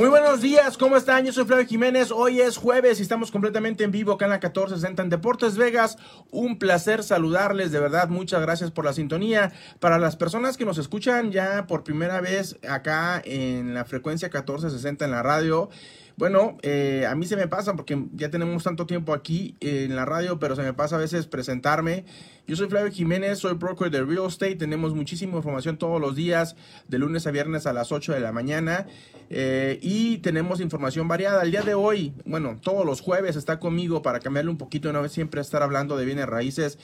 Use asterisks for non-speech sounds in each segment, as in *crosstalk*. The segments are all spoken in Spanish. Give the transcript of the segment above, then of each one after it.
Muy buenos días, ¿cómo están? Yo soy Flavio Jiménez. Hoy es jueves y estamos completamente en vivo acá en la 1460 en Deportes Vegas. Un placer saludarles, de verdad, muchas gracias por la sintonía. Para las personas que nos escuchan ya por primera vez acá en la frecuencia 1460 en la radio, bueno, eh, a mí se me pasa porque ya tenemos tanto tiempo aquí en la radio, pero se me pasa a veces presentarme. Yo soy Flavio Jiménez, soy broker de real estate. Tenemos muchísima información todos los días, de lunes a viernes a las 8 de la mañana. Eh, y tenemos información variada. El día de hoy, bueno, todos los jueves está conmigo para cambiarle un poquito, no siempre estar hablando de bienes raíces.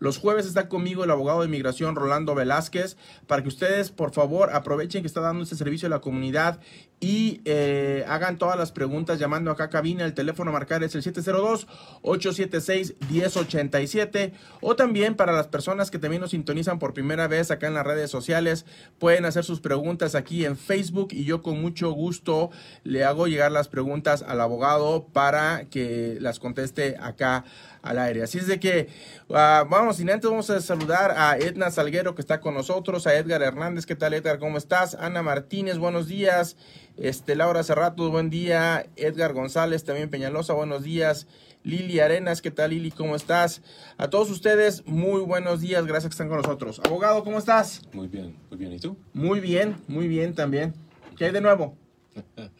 Los jueves está conmigo el abogado de inmigración Rolando Velázquez para que ustedes por favor aprovechen que está dando este servicio a la comunidad y eh, hagan todas las preguntas llamando acá a cabina. El teléfono a marcar es el 702-876-1087 o también para las personas que también nos sintonizan por primera vez acá en las redes sociales pueden hacer sus preguntas aquí en Facebook y yo con mucho gusto le hago llegar las preguntas al abogado para que las conteste acá al aire. Así es de que uh, vamos, sin antes vamos a saludar a Edna Salguero que está con nosotros, a Edgar Hernández, ¿qué tal Edgar? ¿Cómo estás? Ana Martínez, buenos días. Este, Laura Cerrato, buen día. Edgar González, también Peñalosa, buenos días. Lili Arenas, ¿qué tal Lili? ¿Cómo estás? A todos ustedes, muy buenos días, gracias que están con nosotros. Abogado, ¿cómo estás? Muy bien, muy bien. ¿Y tú? Muy bien, muy bien también. ¿Qué hay de nuevo? *laughs*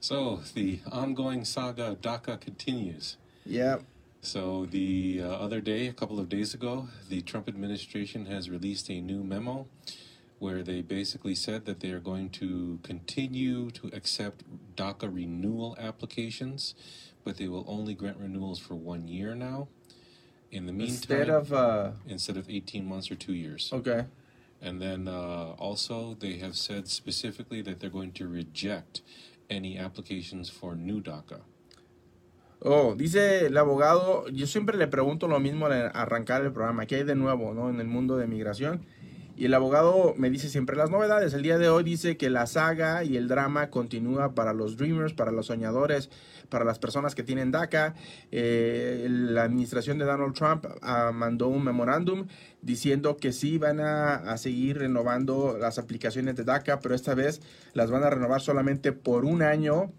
so, the ongoing saga of DACA continues. Yeah. So, the uh, other day, a couple of days ago, the Trump administration has released a new memo where they basically said that they are going to continue to accept DACA renewal applications, but they will only grant renewals for one year now. In the meantime, Instead of, uh, instead of 18 months or two years. okay. And then uh, also, they have said specifically that they're going to reject any applications for new DACA. Oh, dice el abogado, yo siempre le pregunto lo mismo al arrancar el programa, ¿qué hay de nuevo ¿no? en el mundo de migración? Y el abogado me dice siempre las novedades. El día de hoy dice que la saga y el drama continúa para los dreamers, para los soñadores, para las personas que tienen DACA. Eh, la administración de Donald Trump uh, mandó un memorándum diciendo que sí van a, a, seguir renovando las aplicaciones de DACA, pero esta vez las van a renovar solamente por un año.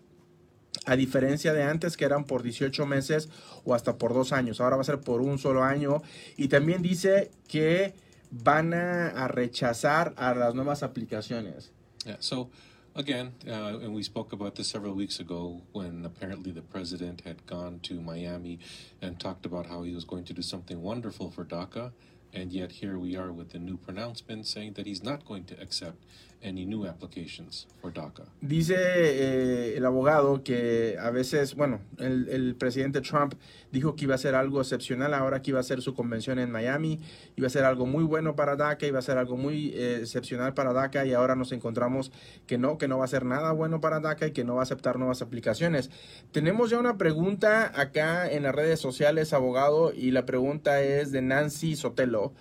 A diferencia de antes que eran por 18 meses o hasta por dos años. Ahora va a ser por un solo año. Y también dice que van a, rechazar a las nuevas aplicaciones. Yeah, so again, uh, and we spoke about this several weeks ago when apparently the president had gone to Miami and talked about how he was going to do something wonderful for DACA. And yet here we are with the new pronouncement saying that he's not going to accept any new applications for DACA. Dice eh, el abogado que a veces, bueno, el, el, presidente Trump dijo que iba a ser algo excepcional, ahora que iba a ser su convención en Miami, iba a ser algo muy bueno para DACA, iba a ser algo muy eh, excepcional para DACA y ahora nos encontramos que no, que no va a ser nada bueno para DACA y que no va a aceptar nuevas aplicaciones. Tenemos ya una pregunta acá en las redes sociales, abogado, y la pregunta es de Nancy Sotelo.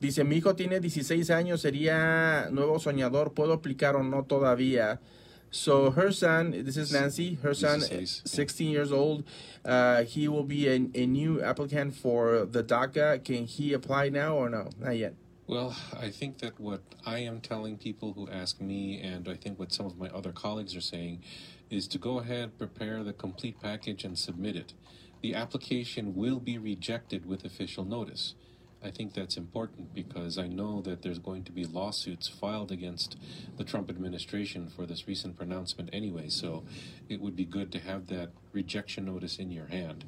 Dice, mi hijo tiene 16 años, sería nuevo soñador, ¿puedo aplicar o no todavía? So her son, this is Nancy, her son, 16 years old, uh, he will be a, a, new applicant for the DACA. Can he apply now or no? Not yet. Well, I think that what I am telling people who ask me, and I think what some of my other colleagues are saying, is to go ahead, prepare the complete package, and submit it. The application will be rejected with official notice. I think that's important because I know that there's going to be lawsuits filed against the Trump administration for this recent pronouncement anyway. So it would be good to have that rejection notice in your hand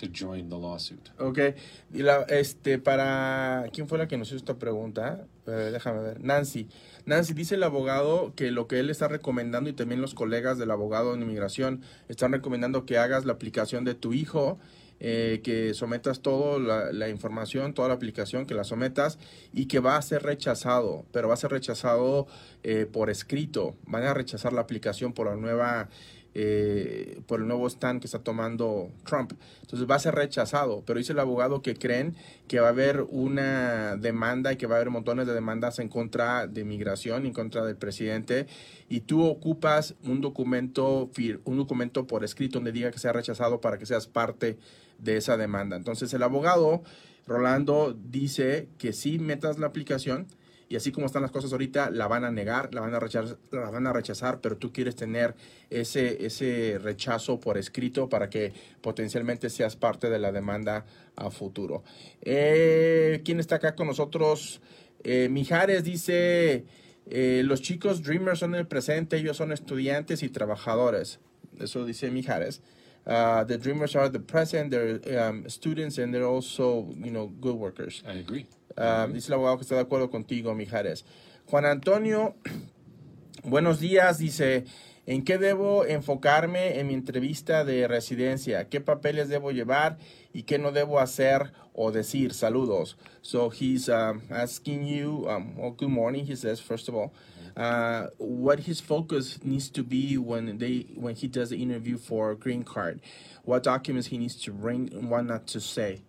to join the lawsuit. Okay. Y la, este, para. ¿Quién fue la que nos hizo esta pregunta? Eh, déjame ver. Nancy. Nancy, dice el abogado que lo que él está recomendando y también los colegas del abogado en inmigración están recomendando que hagas la aplicación de tu hijo eh, que sometas toda la, información, toda la aplicación, que la sometas y que va a ser rechazado, pero va a ser rechazado eh, por escrito. Van a rechazar la aplicación por la nueva eh, por el nuevo stand que está tomando Trump. Entonces va a ser rechazado, pero dice el abogado que creen que va a haber una demanda y que va a haber montones de demandas en contra de migración, en contra del presidente, y tú ocupas un documento, un documento por escrito donde diga que sea rechazado para que seas parte esa demanda. Entonces el abogado, Rolando, dice que sí metas la aplicación y así como están las cosas ahorita, la van a negar, la van a rechazar, la van a rechazar pero tú quieres tener ese, ese rechazo por escrito para que potencialmente seas parte de la demanda a futuro. Eh, ¿Quién está acá con nosotros? Eh, Mijares dice, eh, los chicos Dreamers son el presente, ellos son estudiantes y trabajadores. Eso dice Mijares. Uh, the Dreamers are the present, they're um, students and they're also, you know, good workers. I agree. Uh, dice el abogado que está de acuerdo contigo, Mijares. Juan Antonio, *clears throat* buenos días, dice, ¿en qué debo enfocarme en mi entrevista de residencia? ¿Qué papeles debo llevar y qué no debo hacer o decir? Saludos. So he's um, asking you, um, well, good morning, he says, first of all. Uh, what his focus needs to be when they when he does the interview for green card, what documents he needs to bring and what not to say.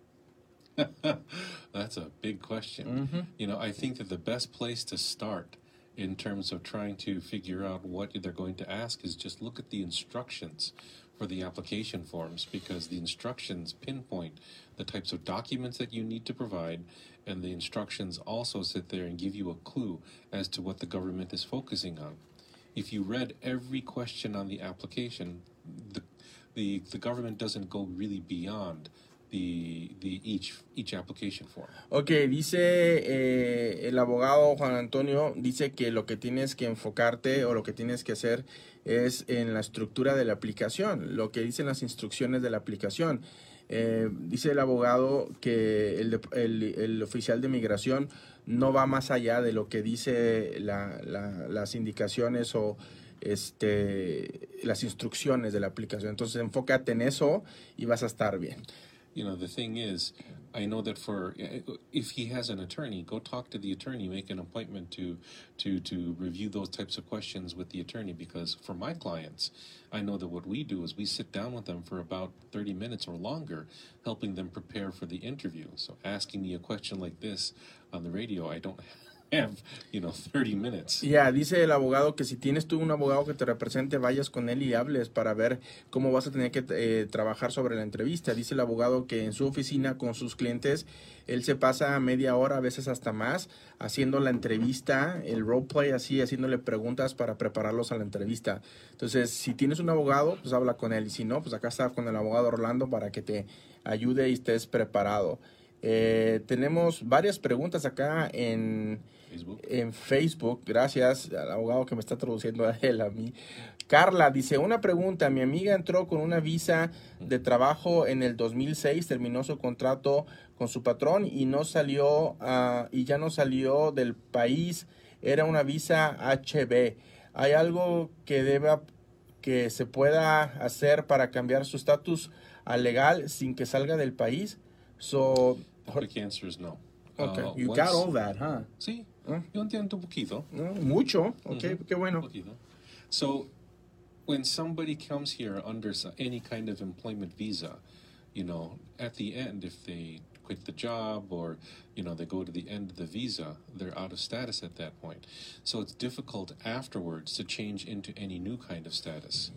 *laughs* That's a big question. You know, I think that the best place to start in terms of trying to figure out what they're going to ask is just look at the instructions for the application forms because the instructions pinpoint the types of documents that you need to provide and the instructions also sit there and give you a clue as to what the government is focusing on. If you read every question on the application, the the, the government doesn't go really beyond the the each each application form. Ok, dice eh, el abogado Juan Antonio, dice que lo que tienes que enfocarte o lo que tienes que hacer es en la estructura de la aplicación, lo que dicen las instrucciones de la aplicación. Eh, dice el abogado que el, el- el oficial de migración no va más allá de lo que dice la- la- las indicaciones o este, las instrucciones de la aplicación. Entonces enfócate en eso y vas a estar bien. I know that for if he has an attorney, go talk to the attorney, make an appointment to to to review those types of questions with the attorney. Because for my clients, I know that what we do is we sit down with them for about thirty minutes or longer, helping them prepare for the interview. So asking me a question like this on the radio, I don't *laughs* have dice el abogado que si tienes tú un abogado que te represente, vayas con él y hables para ver cómo vas a tener que eh, trabajar sobre la entrevista. Dice el abogado que en su oficina con sus clientes, él se pasa media hora, a veces hasta más, haciendo la entrevista, el roleplay, así, haciéndole preguntas para prepararlos a la entrevista. Entonces, si tienes un abogado, pues habla con él. Y si no, pues acá está con el abogado Orlando para que te ayude y estés preparado. Eh, tenemos varias preguntas acá en Facebook. en Facebook, gracias al abogado que me está traduciendo a él, a mí. Carla dice, una pregunta, mi amiga entró con una visa de trabajo en el 2006, terminó su contrato con su patrón y no salió, ah, y ya no salió del país, era una visa HB. ¿Hay algo que deba, que se pueda hacer para cambiar su estatus a legal sin que salga del país? So, The quick answer is no. okay, Uh, you once- got all that, huh? Sí, Ah. yo entiendo un poquito. No, mucho, ok, qué bueno. poquito. So, when somebody comes here under any kind of employment visa, you know, at the end, if they quit the job or, you know, they go to the end of the visa, they're out of status at that point. So it's difficult afterwards to change into any new kind of status.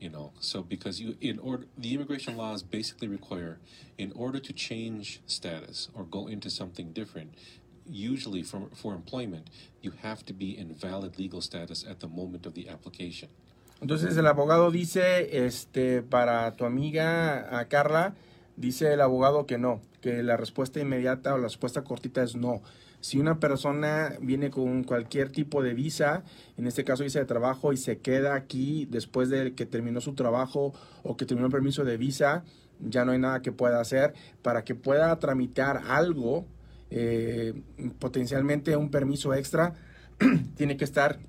You know, so because you, in order, the immigration laws basically require, in order to change status or go into something different, usually for, for employment, you have to be in valid legal status at the moment of the application. Entonces el abogado dice, este, para tu amiga Carla, dice el abogado que no, que la respuesta inmediata o la respuesta cortita es no. Si una persona viene con cualquier tipo de visa, en este caso visa de trabajo, y se queda aquí después de que terminó su trabajo o que terminó el permiso de visa, ya no hay nada que pueda hacer para que pueda tramitar algo, eh, potencialmente un permiso extra, *clears throat* tiene que estar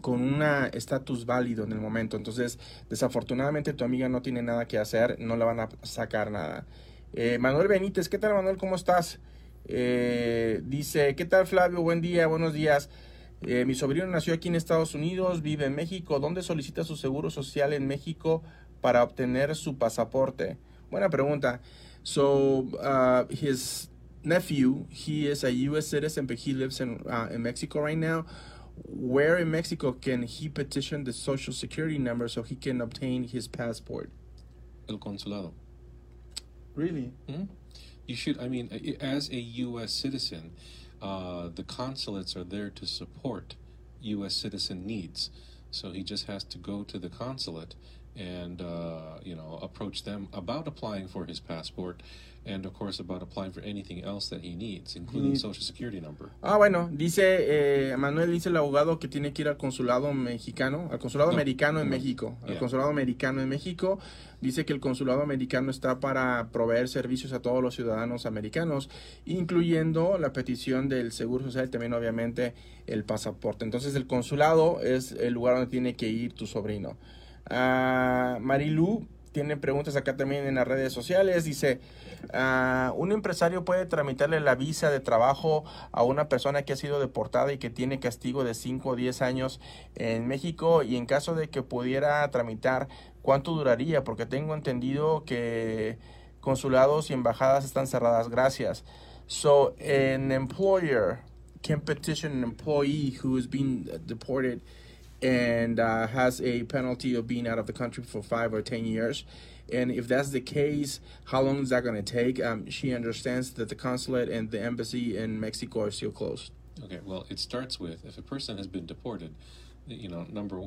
con un estatus válido en el momento. Entonces, desafortunadamente tu amiga no tiene nada que hacer, no le van a sacar nada. Eh, Manuel Benítez, ¿qué tal Manuel? ¿Cómo estás? Eh, dice, ¿qué tal Flavio? Buen día, buenos días. Eh, mi sobrino nació aquí en Estados Unidos, vive en México. ¿Dónde solicita su seguro social en México para obtener su pasaporte? Buena pregunta. So, uh, his nephew, he is a U.S. citizen, but he lives in, uh, in Mexico right now. Where in Mexico can he petition the social security number so he can obtain his passport? El consulado. Really? Mhm. You should, I mean, as a U.S. citizen, uh, the consulates are there to support U.S. citizen needs. So he just has to go to the consulate and uh, you know approach them about applying for his passport and of course about applying for anything else that he needs, including social security number. Ah, bueno, dice eh, Manuel, dice el abogado que tiene que ir al consulado mexicano, al consulado No, americano en México, al yeah. consulado americano en México. Dice que el consulado americano está para proveer servicios a todos los ciudadanos americanos, incluyendo la petición del Seguro Social y también obviamente el pasaporte. Entonces el consulado es el lugar donde tiene que ir tu sobrino. Ah, Marilu tiene preguntas acá también en las redes sociales. Dice, ah, un empresario puede tramitarle la visa de trabajo a una persona que ha sido deportada y que tiene castigo de 5 o 10 años en México y en caso de que pudiera tramitar, ¿cuánto duraría? Porque tengo entendido que consulados y embajadas están cerradas. Gracias. So, an employer can petition an employee who is being deported and uh, has a penalty of being out of the country for five or ten years. And if that's the case, how long is that going to take? Um, she understands that the consulate and the embassy in Mexico are still closed. Okay, well, it starts with if a person has been deported, you know, number uh,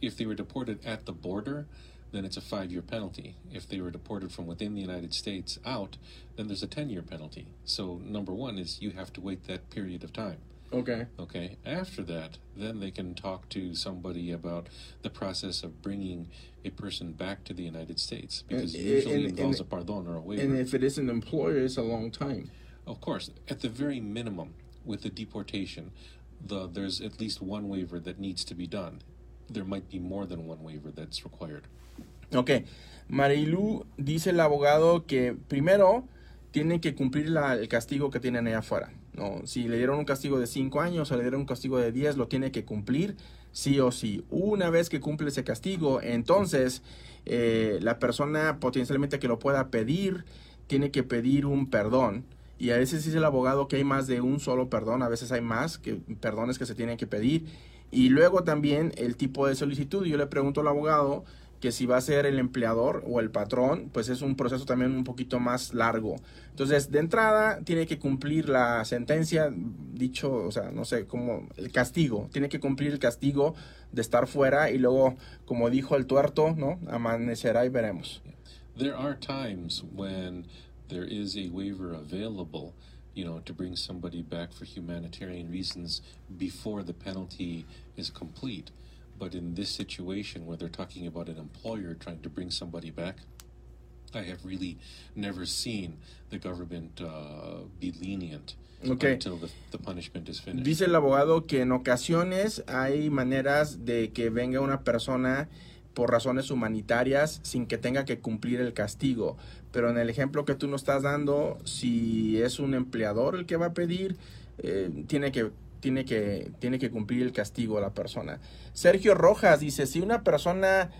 if they were deported at the border, then it's a five year penalty. If they were deported from within the United States out, then there's a 10 year penalty. So, number one is you have to wait that period of time. Okay. Okay, after that, then they can talk to somebody about the process of bringing a person back to the United States because And- it usually and- involves and- a pardon or a waiver. And if it is an employer, it's a long time. Of course, at the very minimum, with the deportation, the there's at least one waiver that needs to be done. There might be more than one waiver that's required. Ok. Marilu dice el abogado que primero tiene que cumplir la- el castigo que tienen allá afuera. ¿No? Si le dieron un castigo de 5 años o le dieron un castigo de 10, lo tiene que cumplir sí o sí. Una vez que cumple ese castigo, entonces eh, la persona potencialmente que lo pueda pedir, tiene que pedir un perdón. Y a veces dice el abogado que hay más de un solo perdón, a veces hay más que perdones que se tienen que pedir. Y luego también el tipo de solicitud. Yo le pregunto al abogado que si va a ser el empleador o el patrón, pues es un proceso también un poquito más largo. Entonces, de entrada, tiene que cumplir la sentencia, dicho, o sea, no sé, como el castigo. Tiene que cumplir el castigo de estar fuera y luego, como dijo el tuerto, ¿no? Amanecerá y veremos. There are times when there is a waiver available, you know, to bring somebody back for humanitarian reasons before the penalty is complete. But in this situation where they're talking about an employer trying to bring somebody back, I have really never seen the government uh, be lenient Okay. until the, the punishment is finished. Dice el abogado que en ocasiones hay maneras de que venga una persona por razones humanitarias sin que tenga que cumplir el castigo. Pero en el ejemplo que tú nos estás dando, si es un empleador el que va a pedir, eh, tiene que tiene que tiene que cumplir el castigo a la persona. Sergio Rojas dice, si una persona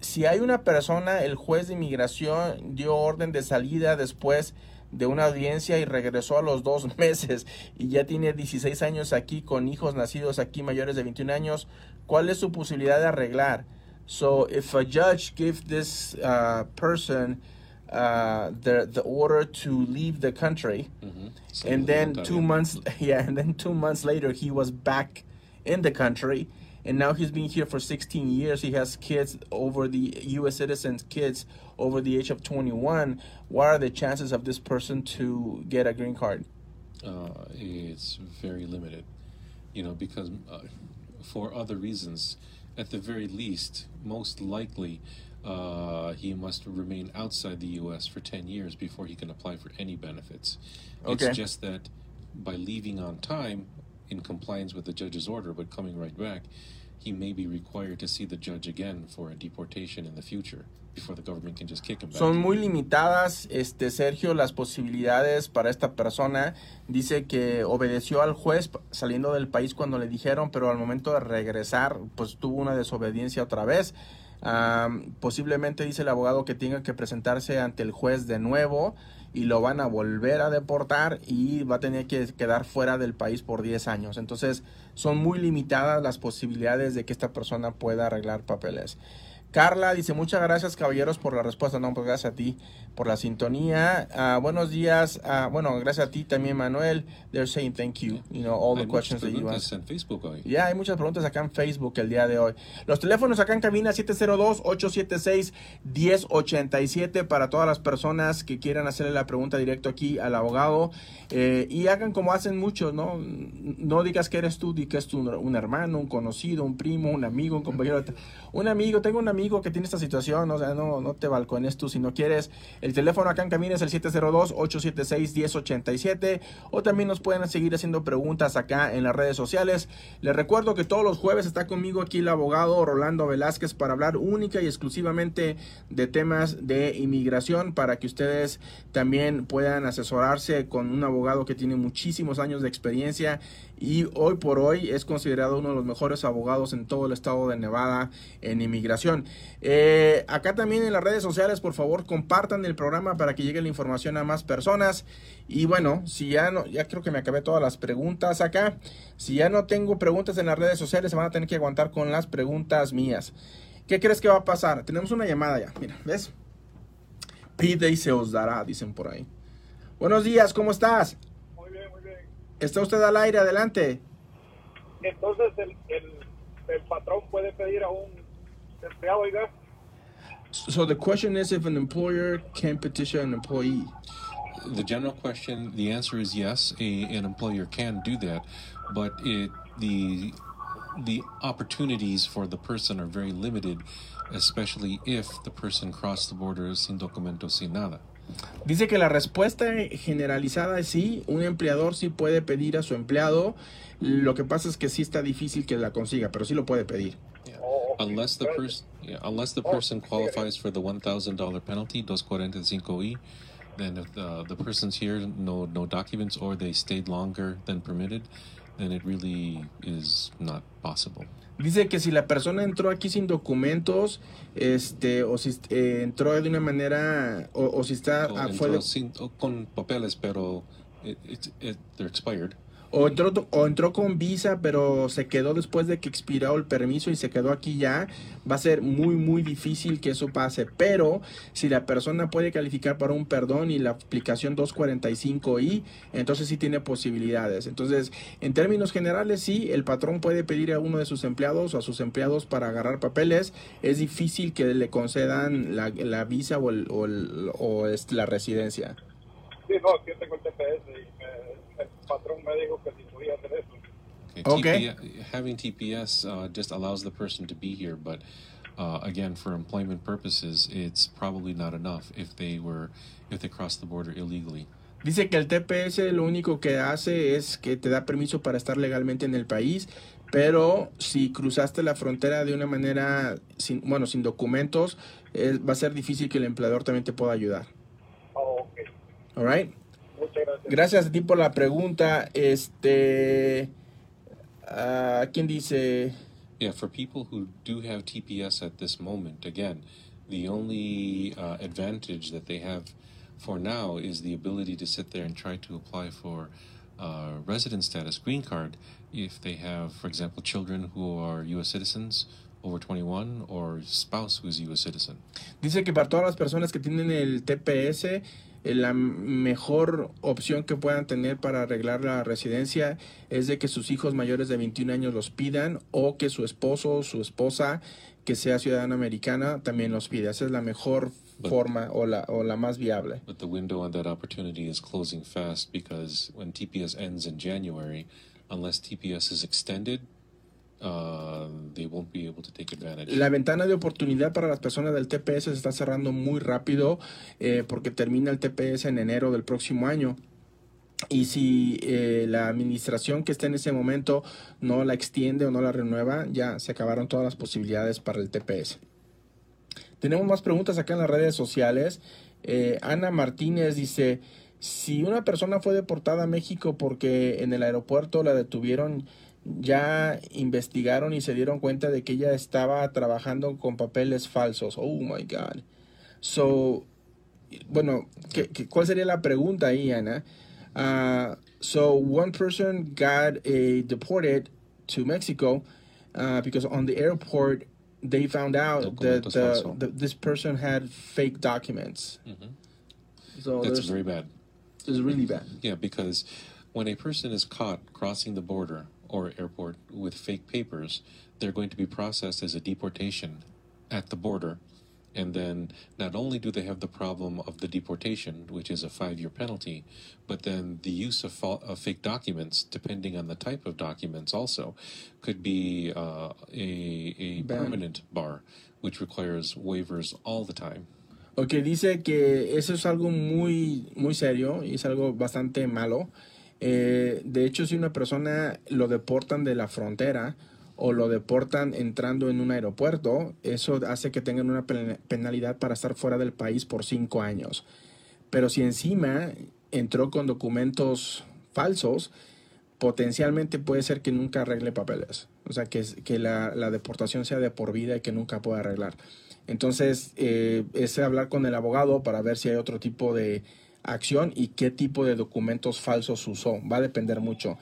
si hay una persona, el juez de inmigración dio orden de salida después de una audiencia y regresó a los dos *laughs* meses y ya tiene 16 años aquí con hijos nacidos aquí mayores de 21 años, ¿cuál es su posibilidad de arreglar? So if a judge give this uh, person uh, the the order to leave the country, Mhm. and then two months yeah and then two months later he was back in the country. And now he's been here for 16 years. He has kids over the u.s citizens kids over the age of 21 what are the chances of this person to get a green card? Uh, it's very limited, you know, because uh, for other reasons, at the very least, most likely, uh, he must remain outside the U.S. for 10 years before he can apply for any benefits. Okay. It's just that by leaving on time, in compliance with the judge's order, but coming right back, he may be required to see the judge again for a deportation in the future before the government can just kick him back. Son muy limitadas, este Sergio, las posibilidades para esta persona. Dice que obedeció al juez saliendo del país cuando le dijeron, pero al momento de regresar, pues tuvo una desobediencia otra vez. Posiblemente dice el abogado que tenga que presentarse ante el juez de nuevo y lo van a volver a deportar y va a tener que quedar fuera del país por 10 años. Entonces son muy limitadas las posibilidades de que esta persona pueda arreglar papeles. Carla dice, muchas gracias caballeros por la respuesta. No, pues gracias a ti por la sintonía. Ah, buenos días. Ah, bueno, gracias a ti también, Manuel. They're saying thank you. You know, all the Hay questions that you preguntas asked. en Facebook hoy. Ya, hay muchas preguntas acá en Facebook el día de hoy. Los teléfonos acá en cabina 702-876-1087 para todas las personas que quieran hacerle la pregunta directo aquí al abogado. Eh, y hagan como hacen muchos, ¿no? No digas que eres tú, di que es tu, un hermano, un conocido, un primo, un amigo, un compañero. *laughs* Un amigo, tengo un amigo que tiene esta situación, o sea, no, no te balcones tú si no quieres. El teléfono acá en cabina es el 702-876-1087 o también nos pueden seguir haciendo preguntas acá en las redes sociales. Les recuerdo que todos los jueves está conmigo aquí el abogado Rolando Velázquez para hablar única y exclusivamente de temas de inmigración para que ustedes también puedan asesorarse con un abogado que tiene muchísimos años de experiencia y hoy por hoy es considerado uno de los mejores abogados en todo el estado de Nevada en inmigración. Eh, acá también en las redes sociales, por favor, compartan el programa para que llegue la información a más personas. Y bueno, si ya no, ya creo que me acabé todas las preguntas acá. Si ya no tengo preguntas en las redes sociales, se van a tener que aguantar con las preguntas mías. ¿Qué crees que va a pasar? Tenemos una llamada ya. Mira, ¿ves? Pide y se os dará, dicen por ahí. Buenos días, ¿cómo estás? Está usted al aire, adelante. Entonces el, el, el patrón puede pedir a un empleado, oiga, So the question is if an employer can petition an employee. The general question, the answer is yes. A, an employer can do that, but it the the opportunities for the person are very limited, especially if the person crossed the border sin documento, sin nada. Dice que la respuesta generalizada es sí, un empleador sí puede pedir a su empleado. Lo que pasa es que sí está difícil que la consiga, pero sí lo puede pedir. o, o- Unless the person, yeah, unless the person qualifies for the one thousand dollar penalty, dos cuarenta y cinco e, then if the the person's here, no no documents, or they stayed longer than permitted, then it really is not possible. Dice que si la persona entró aquí sin documentos, este, o si eh, entró de una manera, o, o si está O ah, fue de- entró sin- o con papeles, pero it, it, it, they're expired. O entró o entró con visa, pero se quedó después de que expiró el permiso y se quedó aquí ya, va a ser muy muy difícil que eso pase. Pero si la persona puede calificar para un perdón y la aplicación 245i, entonces sí tiene posibilidades. Entonces, en términos generales, sí, el patrón puede pedir a uno de sus empleados o a sus empleados para agarrar papeles. Es difícil que le concedan la, la visa o, el- o el- o, este, la residencia. sí, no, yo tengo el TPS y me- patrón me dijo que si podía hacer eso. Okay. Okay. TP having TPS uh, just allows the person to be here, but uh, again, for employment purposes, it's probably not enough if they were if they crossed the border illegally. Dice que el TPS lo único que hace es que te da permiso para estar legalmente en el país, pero si cruzaste la frontera de una manera, sin, bueno, sin documentos, es- va a ser difícil que el empleador también te pueda ayudar. Oh, ok, All right? Gracias. A ti por la pregunta. Este, ah, ¿quién dice? Yeah, for people who do have TPS at this moment, again, the only uh, advantage that they have for now is the ability to sit there and try to apply for uh, resident status, green card, if they have, for example, children who are U.S. citizens over 21 or spouse who is a U.S. citizen. Dice que para todas las personas que tienen el TPS, la mejor opción que puedan tener para arreglar la residencia es de que sus hijos mayores de 21 años los pidan o que su esposo o su esposa que sea ciudadana americana también los pida. Esa es la mejor forma o la, o la más viable. But the window on that opportunity is closing fast because when TPS ends in January, unless TPS is extended, uh, they won't be able to take advantage. La ventana de oportunidad para las personas del TPS se está cerrando muy rápido eh, porque termina el TPS en enero del próximo año. Y si eh, la administración que está en ese momento no la extiende o no la renueva, ya se acabaron todas las posibilidades para el TPS. Tenemos más preguntas acá en las redes sociales. Eh, Ana Martínez dice, si una persona fue deportada a México porque en el aeropuerto la detuvieron, ya investigaron y se dieron cuenta de que ella estaba trabajando con papeles falsos. Oh my God. So, bueno, ¿qué, qué, cuál sería la pregunta ahí, Ana? Uh, so, one person got a deported to Mexico uh, because on the airport they found out that the, the, this person had fake documents. So That's very bad. it's really bad. Yeah, because when a person is caught crossing the border or airport with fake papers, they're going to be processed as a deportation at the border. And then not only do they have the problem of the deportation, which is a five year penalty, but then the use of, fa- of fake documents, depending on the type of documents, also could be uh, a, a permanent bar, which requires waivers all the time. Ok, dice que eso es algo muy, muy serio y es algo bastante malo. Eh, de hecho, si una persona lo deportan de la frontera o lo deportan entrando en un aeropuerto, eso hace que tengan una pen- penalidad para estar fuera del país por cinco años. Pero si encima entró con documentos falsos, potencialmente puede ser que nunca arregle papeles. O sea, que la, la deportación sea de por vida y que nunca pueda arreglar. Entonces, eh, es hablar con el abogado para ver si hay otro tipo de acción y qué tipo de documentos falsos usó. Va a depender mucho.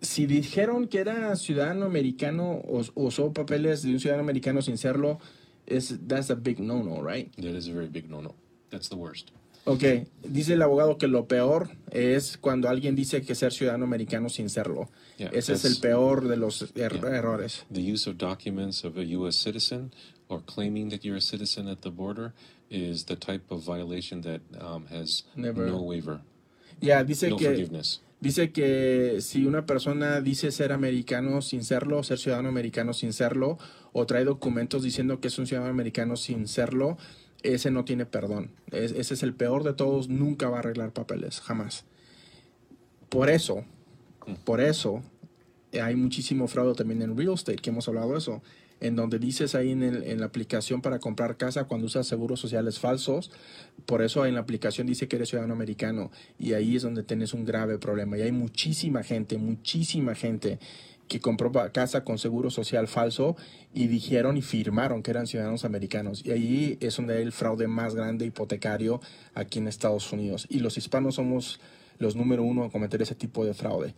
Si dijeron que era ciudadano americano o usó papeles de un ciudadano americano sin serlo, es that's a big no-no, right? That is a very big no no. That's the worst. Ok, dice el abogado que lo peor es cuando alguien dice que ser ciudadano americano sin serlo. Yeah, Ese es el peor de los er- Yeah. errores. the use of documents of a U.S. citizen or claiming that you're a citizen at the border is the type of violation that um, has Never- no waiver, Ya, dice no que forgiveness. dice que si una persona dice ser americano sin serlo, ser ciudadano americano sin serlo, o trae documentos diciendo que es un ciudadano americano sin serlo, ese no tiene perdón. Es- ese es el peor de todos, nunca va a arreglar papeles, jamás. Por eso, por eso, eh, hay muchísimo fraude también en real estate, que hemos hablado de eso, en donde dices ahí en, en la aplicación para comprar casa cuando usas seguros sociales falsos, por eso en la aplicación dice que eres ciudadano americano y ahí es donde tienes un grave problema. Y hay muchísima gente, muchísima gente que compró casa con seguro social falso y dijeron y firmaron que eran ciudadanos americanos. Y ahí es donde hay el fraude más grande hipotecario aquí en Estados Unidos. Y los hispanos somos los número uno en cometer ese tipo de fraude.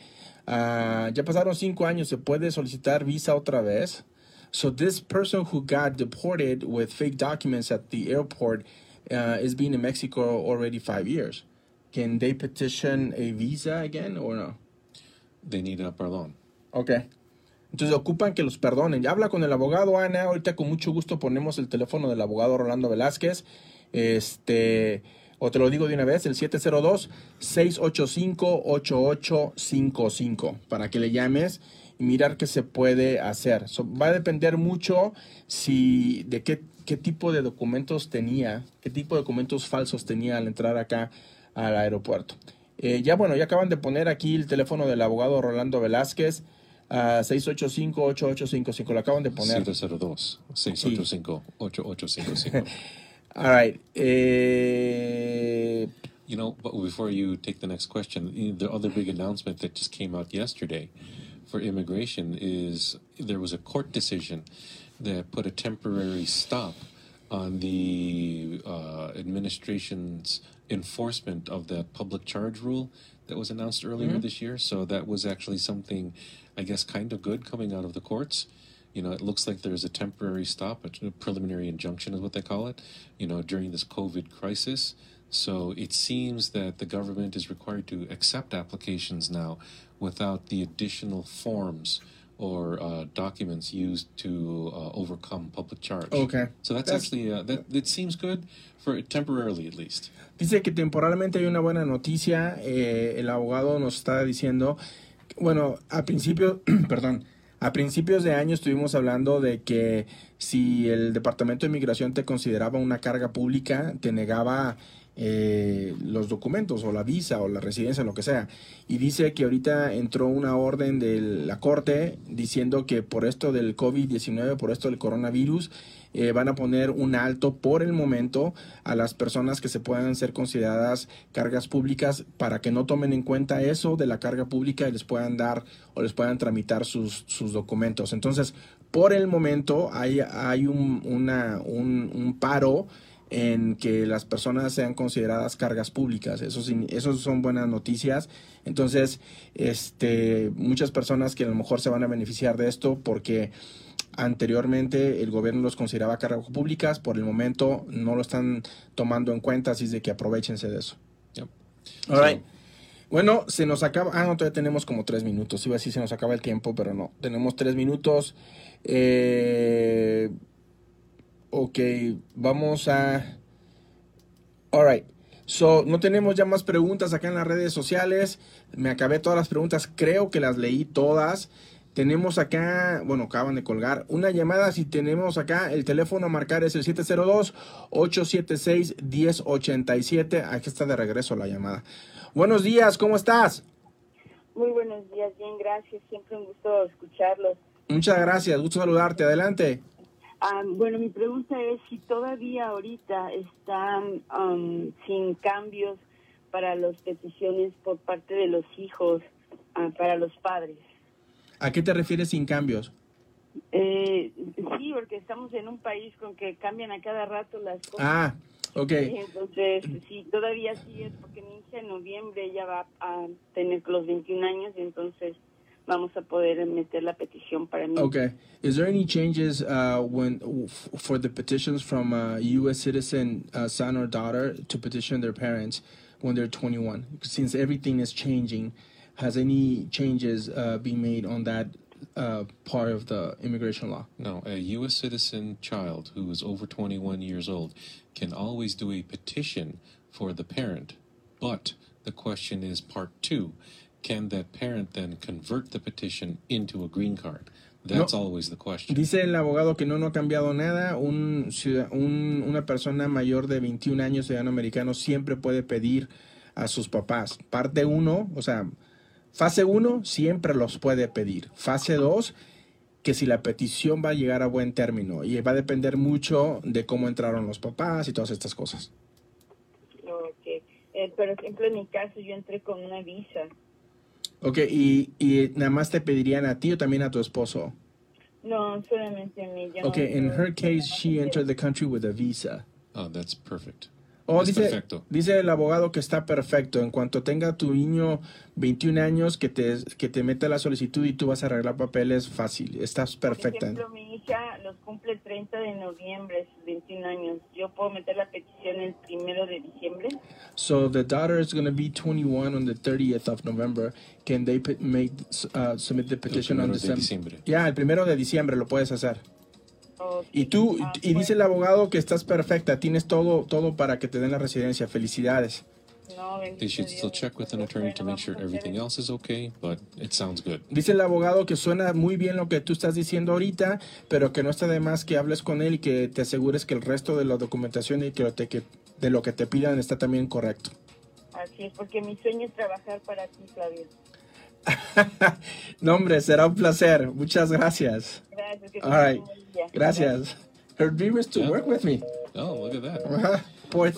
Ah, ya pasaron cinco años, ¿se puede solicitar visa otra vez? So this person who got deported with fake documents at the airport uh, is being in Mexico already five years. Can they petition a visa again or no? They need a pardon. Ok. Entonces ocupan que los perdonen. Ya habla con el abogado Ana. Ahorita con mucho gusto ponemos el teléfono del abogado Rolando Velázquez. Este, o te lo digo de una vez, el 702-685-8855 para que le llames y mirar qué se puede hacer. So, va a depender mucho si de qué, qué tipo de documentos tenía, qué tipo de documentos falsos tenía al entrar acá al aeropuerto. Eh, ya bueno, ya acaban de poner aquí el teléfono del abogado Rolando Velázquez a 685-8855. Lo acaban de poner. 702 685 8855. All right. Eh, You know, but before you take the next question, know, the other big announcement that just came out yesterday for immigration is there was a court decision that put a temporary stop on the uh, administration's enforcement of that public charge rule that was announced earlier this year. So that was actually something, I guess, kind of good coming out of the courts. You know, it looks like there's a temporary stop, a preliminary injunction is what they call it, you know, during this COVID crisis. So it seems that the government is required to accept applications now without the additional forms or uh, documents used to uh, overcome public charge. Okay. So that's, That's- actually uh, that. It seems good for temporarily at least. Dice que temporalmente hay una buena noticia. eh, el abogado nos está diciendo, bueno, a principio, *clears throat* perdón, a principios de año estuvimos hablando de que si el Departamento de Inmigración te consideraba una carga pública, te negaba eh, los documentos o la visa o la residencia, lo que sea. Y dice que ahorita entró una orden de la Corte diciendo que por esto del COVID-19, por esto del coronavirus, eh, van a poner un alto por el momento a las personas que se puedan ser consideradas cargas públicas para que no tomen en cuenta eso de la carga pública y les puedan dar o les puedan tramitar sus, sus documentos. Entonces, por el momento hay, hay un, un, un paro en que las personas sean consideradas cargas públicas. Eso, eso son buenas noticias. Entonces, este, muchas personas que a lo mejor se van a beneficiar de esto porque Anteriormente el gobierno los consideraba cargas públicas, por el momento no lo están tomando en cuenta, así es de que aprovechense de eso. Yep. All right. Bueno, se nos acaba. Ah, no, todavía tenemos como tres minutos. Iba a decir se nos acaba el tiempo, pero no. Tenemos tres minutos. Eh, ok, vamos a. Alright. So, no tenemos ya más preguntas acá en las redes sociales. Me acabé todas las preguntas. Creo que las leí todas. Tenemos acá, bueno, acaban de colgar una llamada. Si tenemos acá el teléfono a marcar es el 702-876-1087. Aquí está de regreso la llamada. Buenos días, ¿cómo estás? Muy buenos días, bien, gracias. Siempre un gusto escucharlos. Muchas gracias, gusto saludarte. Adelante. Ah, bueno, mi pregunta es si todavía ahorita están um, sin cambios para las peticiones por parte de los hijos, ah, para los padres. ¿A qué te refieres sin cambios? Eh, sí, porque estamos en un país con que cambian a cada rato las cosas. Ah, ok. Entonces, sí, todavía sí es porque mi hija en noviembre ella va a tener los 21 años y entonces vamos a poder meter la petición para mí. Okay. Is there any changes uh, when f- for the petitions from a U.S. citizen uh, son or daughter to petition their parents when they're 21? Since everything is changing, has any changes uh, been made on that uh, part of the immigration law? No, a U.S. citizen child who is over 21 years old can always do a petition for the parent. But the question is part two can that parent then convert the petition into a green card? That's No. always the question. Dice el abogado que no, no ha cambiado nada. Un, ciudad- un- una persona mayor de 21 años, ciudadano americano, siempre puede pedir a sus papás. Parte 1, o sea, fase 1 siempre los puede pedir. Fase 2, que si la petición va a llegar a buen término. Y va a depender mucho de cómo entraron los papás y todas estas cosas. Ok. Eh, pero, por ejemplo, en mi caso yo entré con una visa. Ok, y, y nada más te pedirían a ti o también a tu esposo. No, solamente a mí. yo Ok, no- in her case, she entered the country with a visa. Oh, that's perfect. Oh, Es dice, perfecto. dice el abogado que está perfecto. En cuanto tenga tu niño 21 años, que te, que te meta la solicitud y tú vas a arreglar papeles fácil. Estás Por perfecta. ejemplo, mi hija los cumple el 30 de noviembre, sus 21 años. ¿Yo puedo meter la petición el primero de diciembre? So the daughter is going to be 21 on the 30th of November. Can they make uh, submit the petition on primero de December? diciembre. Ya, el primero de diciembre lo puedes hacer. Y tú, y dice el abogado que estás perfecta. Tienes todo, todo para que te den la residencia. Felicidades. They should still Dios. check with an attorney to make sure Bueno, vamos a hacer everything else is okay, but it sounds good. Dice el abogado que suena muy bien lo que tú estás diciendo ahorita, pero que no está de más que hables con él y que te asegures que el resto de la documentación y que, lo te- que de lo que te pidan está también correcto. Así es, porque mi sueño es trabajar para ti, Flavio. *laughs* no, hombre, será un placer. Muchas gracias. Gracias. All right. Gracias. Her dream is to Yeah. work with me. Oh, look at that. Poor,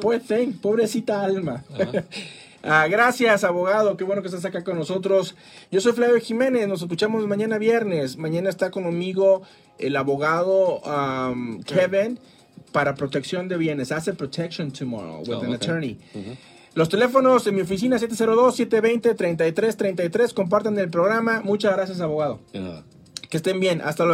poor thing, pobrecita alma. *laughs* Ah, gracias, abogado. Qué bueno que estás acá con nosotros. Yo soy Flavio Jiménez. Nos escuchamos mañana viernes. Mañana está conmigo el abogado um, Kevin para protección de bienes. Hace protection tomorrow with Oh, an okay. attorney. Mhm. Los teléfonos en mi oficina 702-720-3333. Compartan el programa. Muchas gracias, abogado. De nada. Que estén bien. Hasta luego.